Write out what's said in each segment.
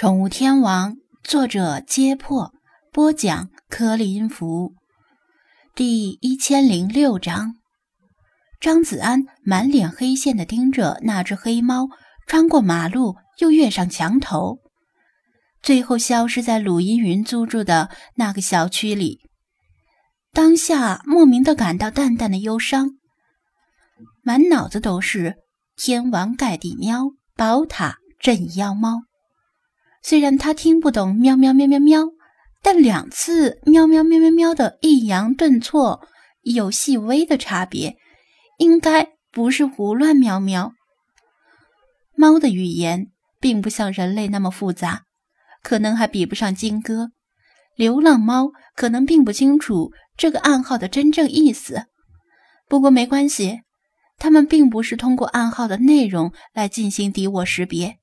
宠物天王，作者：揭破，播讲：柯林福，第一千零六章。张子安满脸黑线的盯着那只黑猫穿过马路，又跃上墙头，最后消失在鲁依云租住的那个小区里。当下莫名的感到淡淡的忧伤，满脑子都是天王盖地喵，宝塔镇妖猫。虽然他听不懂喵喵喵喵喵，但两次喵喵喵喵喵的抑扬顿挫有细微的差别，应该不是胡乱喵喵。猫的语言并不像人类那么复杂，可能还比不上金哥。流浪猫可能并不清楚这个暗号的真正意思，不过没关系，他们并不是通过暗号的内容来进行敌我识别。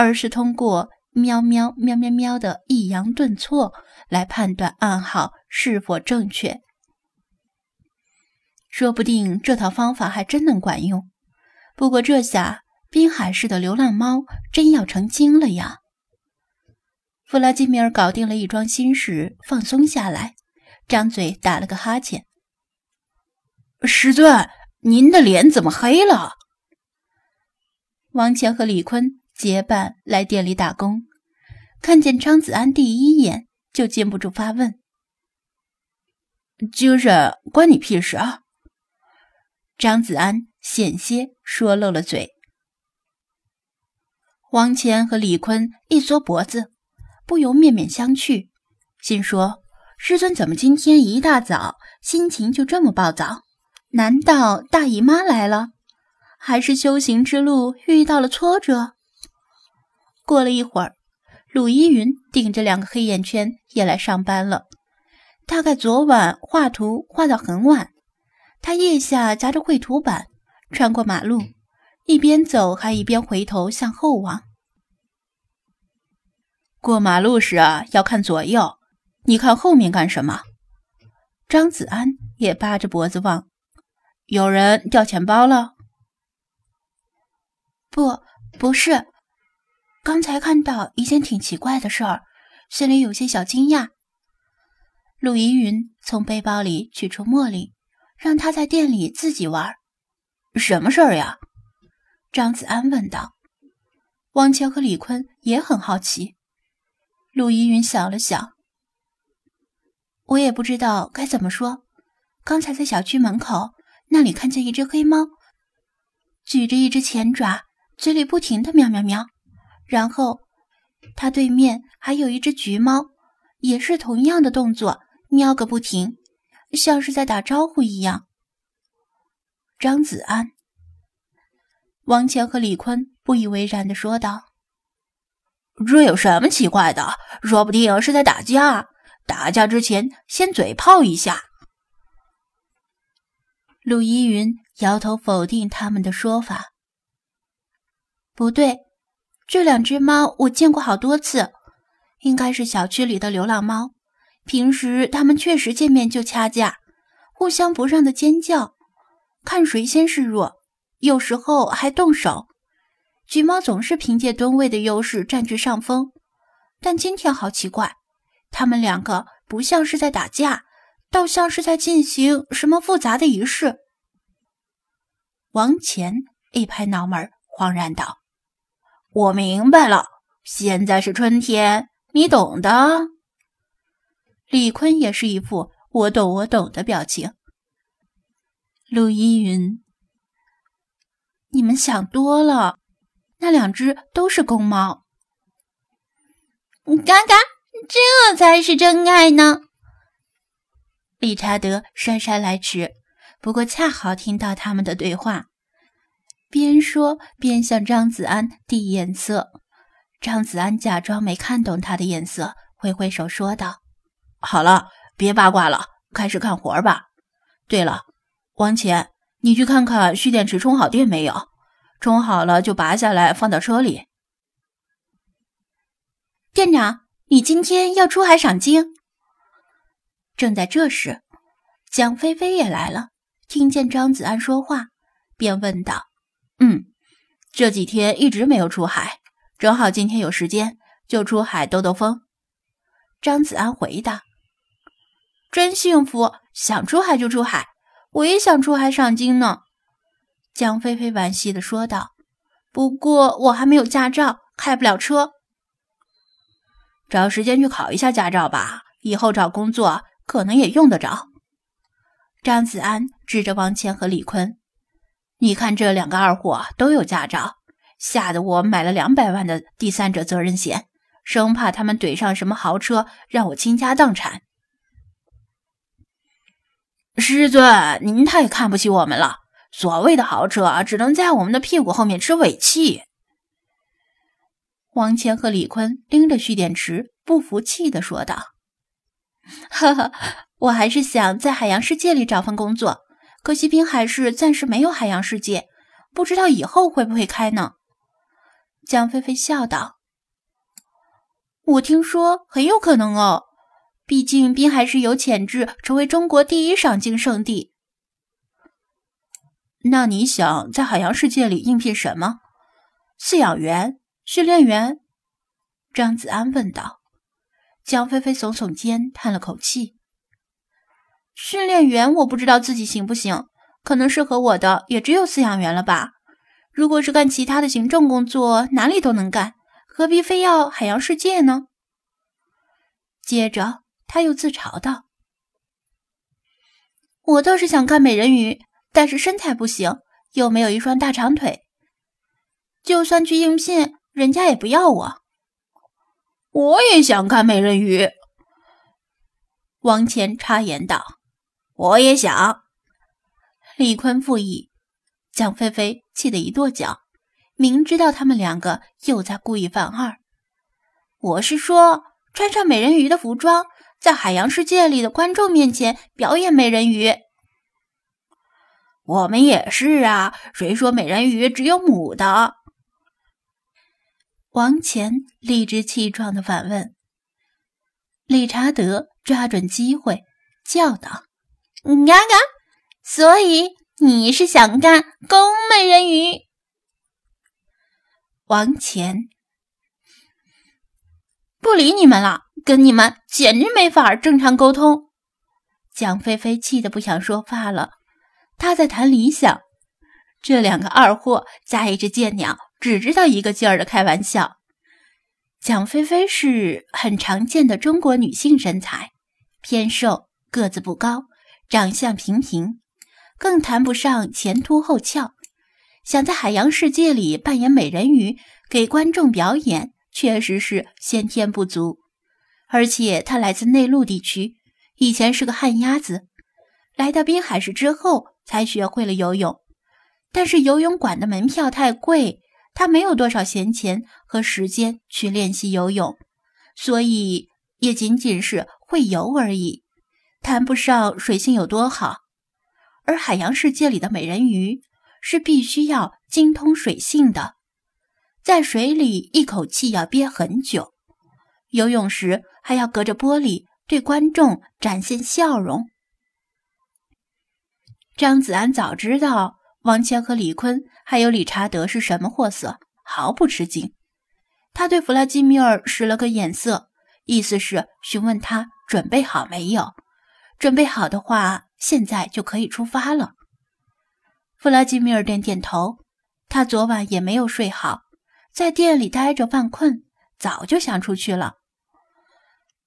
而是通过喵喵喵喵喵的抑扬顿挫来判断暗号是否正确。说不定这套方法还真能管用。不过这下滨海市的流浪猫真要成精了呀！弗拉基米尔搞定了一桩心事，放松下来，张嘴打了个哈欠。师尊，您的脸怎么黑了？王乾和李坤。结伴来店里打工，看见张子安第一眼就禁不住发问：“精神关你屁事啊？”张子安险些说漏了嘴。王乾和李坤一缩脖子，不由面面相觑，心说：“师尊怎么今天一大早心情就这么暴躁？难道大姨妈来了，还是修行之路遇到了挫折？”过了一会儿，鲁依云顶着两个黑眼圈也来上班了。大概昨晚画图画到很晚，他腋下夹着绘图板，穿过马路，一边走还一边回头向后望。过马路时啊，要看左右，你看后面干什么？张子安也扒着脖子望，有人掉钱包了？不，不是。刚才看到一件挺奇怪的事儿，心里有些小惊讶。陆依云从背包里取出茉莉，让他在店里自己玩。什么事儿呀？张子安问道。汪乔和李坤也很好奇。陆依云想了想，我也不知道该怎么说。刚才在小区门口那里看见一只黑猫，举着一只前爪，嘴里不停的喵喵喵。然后，他对面还有一只橘猫，也是同样的动作，喵个不停，像是在打招呼一样。张子安、王强和李坤不以为然的说道：“这有什么奇怪的？说不定是在打架。打架之前先嘴炮一下。”陆依云摇头否定他们的说法：“不对。”这两只猫我见过好多次，应该是小区里的流浪猫。平时它们确实见面就掐架，互相不让的尖叫，看谁先示弱，有时候还动手。橘猫总是凭借吨位的优势占据上风，但今天好奇怪，它们两个不像是在打架，倒像是在进行什么复杂的仪式。王乾一拍脑门，恍然道。我明白了，现在是春天，你懂的。李坤也是一副我懂我懂的表情。陆依云，你们想多了，那两只都是公猫。嘎嘎，这才是真爱呢。理查德姗姗来迟，不过恰好听到他们的对话。边说边向张子安递眼色，张子安假装没看懂他的眼色，挥挥手说道：“好了，别八卦了，开始干活吧。对了，王乾，你去看看蓄电池充好电没有？充好了就拔下来放到车里。”店长，你今天要出海赏鲸？正在这时，蒋菲菲也来了，听见张子安说话，便问道。嗯，这几天一直没有出海，正好今天有时间，就出海兜兜风。张子安回答：“真幸福，想出海就出海，我也想出海赏金呢。”江菲菲惋惜地说道：“不过我还没有驾照，开不了车。找时间去考一下驾照吧，以后找工作可能也用得着。”张子安指着王谦和李坤：“你看这两个二货都有驾照，吓得我买了两百万的第三者责任险，生怕他们怼上什么豪车，让我倾家荡产。”师尊，您太看不起我们了。所谓的豪车，只能在我们的屁股后面吃尾气。王谦和李坤拎着蓄电池，不服气地说道：“ 哈哈。”我还是想在海洋世界里找份工作，可惜滨海市暂时没有海洋世界，不知道以后会不会开呢？江菲菲笑道：“我听说很有可能哦，毕竟滨海市有潜质成为中国第一赏金圣地。”那你想在海洋世界里应聘什么？饲养员、训练员？张子安问道。江菲菲耸耸肩，叹了口气。训练员，我不知道自己行不行，可能适合我的也只有饲养员了吧。如果是干其他的行政工作，哪里都能干，何必非要海洋世界呢？接着他又自嘲道：“我倒是想干美人鱼，但是身材不行，又没有一双大长腿，就算去应聘，人家也不要我。”我也想看美人鱼，王乾插言道。我也想，李坤附议。蒋菲菲气得一跺脚，明知道他们两个又在故意犯二。我是说，穿上美人鱼的服装，在海洋世界里的观众面前表演美人鱼。我们也是啊，谁说美人鱼只有母的？王乾理直气壮的反问。理查德抓准机会叫道。嘎嘎，所以你是想干公美人鱼？王乾不理你们了，跟你们简直没法正常沟通。蒋菲菲气得不想说话了。她在谈理想，这两个二货加一只贱鸟，只知道一个劲儿的开玩笑。蒋菲菲是很常见的中国女性身材，偏瘦，个子不高。长相平平，更谈不上前凸后翘。想在海洋世界里扮演美人鱼给观众表演，确实是先天不足。而且他来自内陆地区，以前是个旱鸭子，来到滨海市之后才学会了游泳。但是游泳馆的门票太贵，他没有多少闲钱和时间去练习游泳，所以也仅仅是会游而已。谈不上水性有多好，而海洋世界里的美人鱼是必须要精通水性的，在水里一口气要憋很久，游泳时还要隔着玻璃对观众展现笑容。张子安早知道王谦和李坤还有理查德是什么货色，毫不吃惊。他对弗拉基米尔使了个眼色，意思是询问他准备好没有。准备好的话，现在就可以出发了。弗拉基米尔点点头。他昨晚也没有睡好，在店里待着犯困，早就想出去了。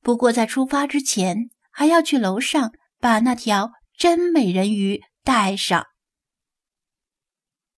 不过在出发之前，还要去楼上把那条真美人鱼带上。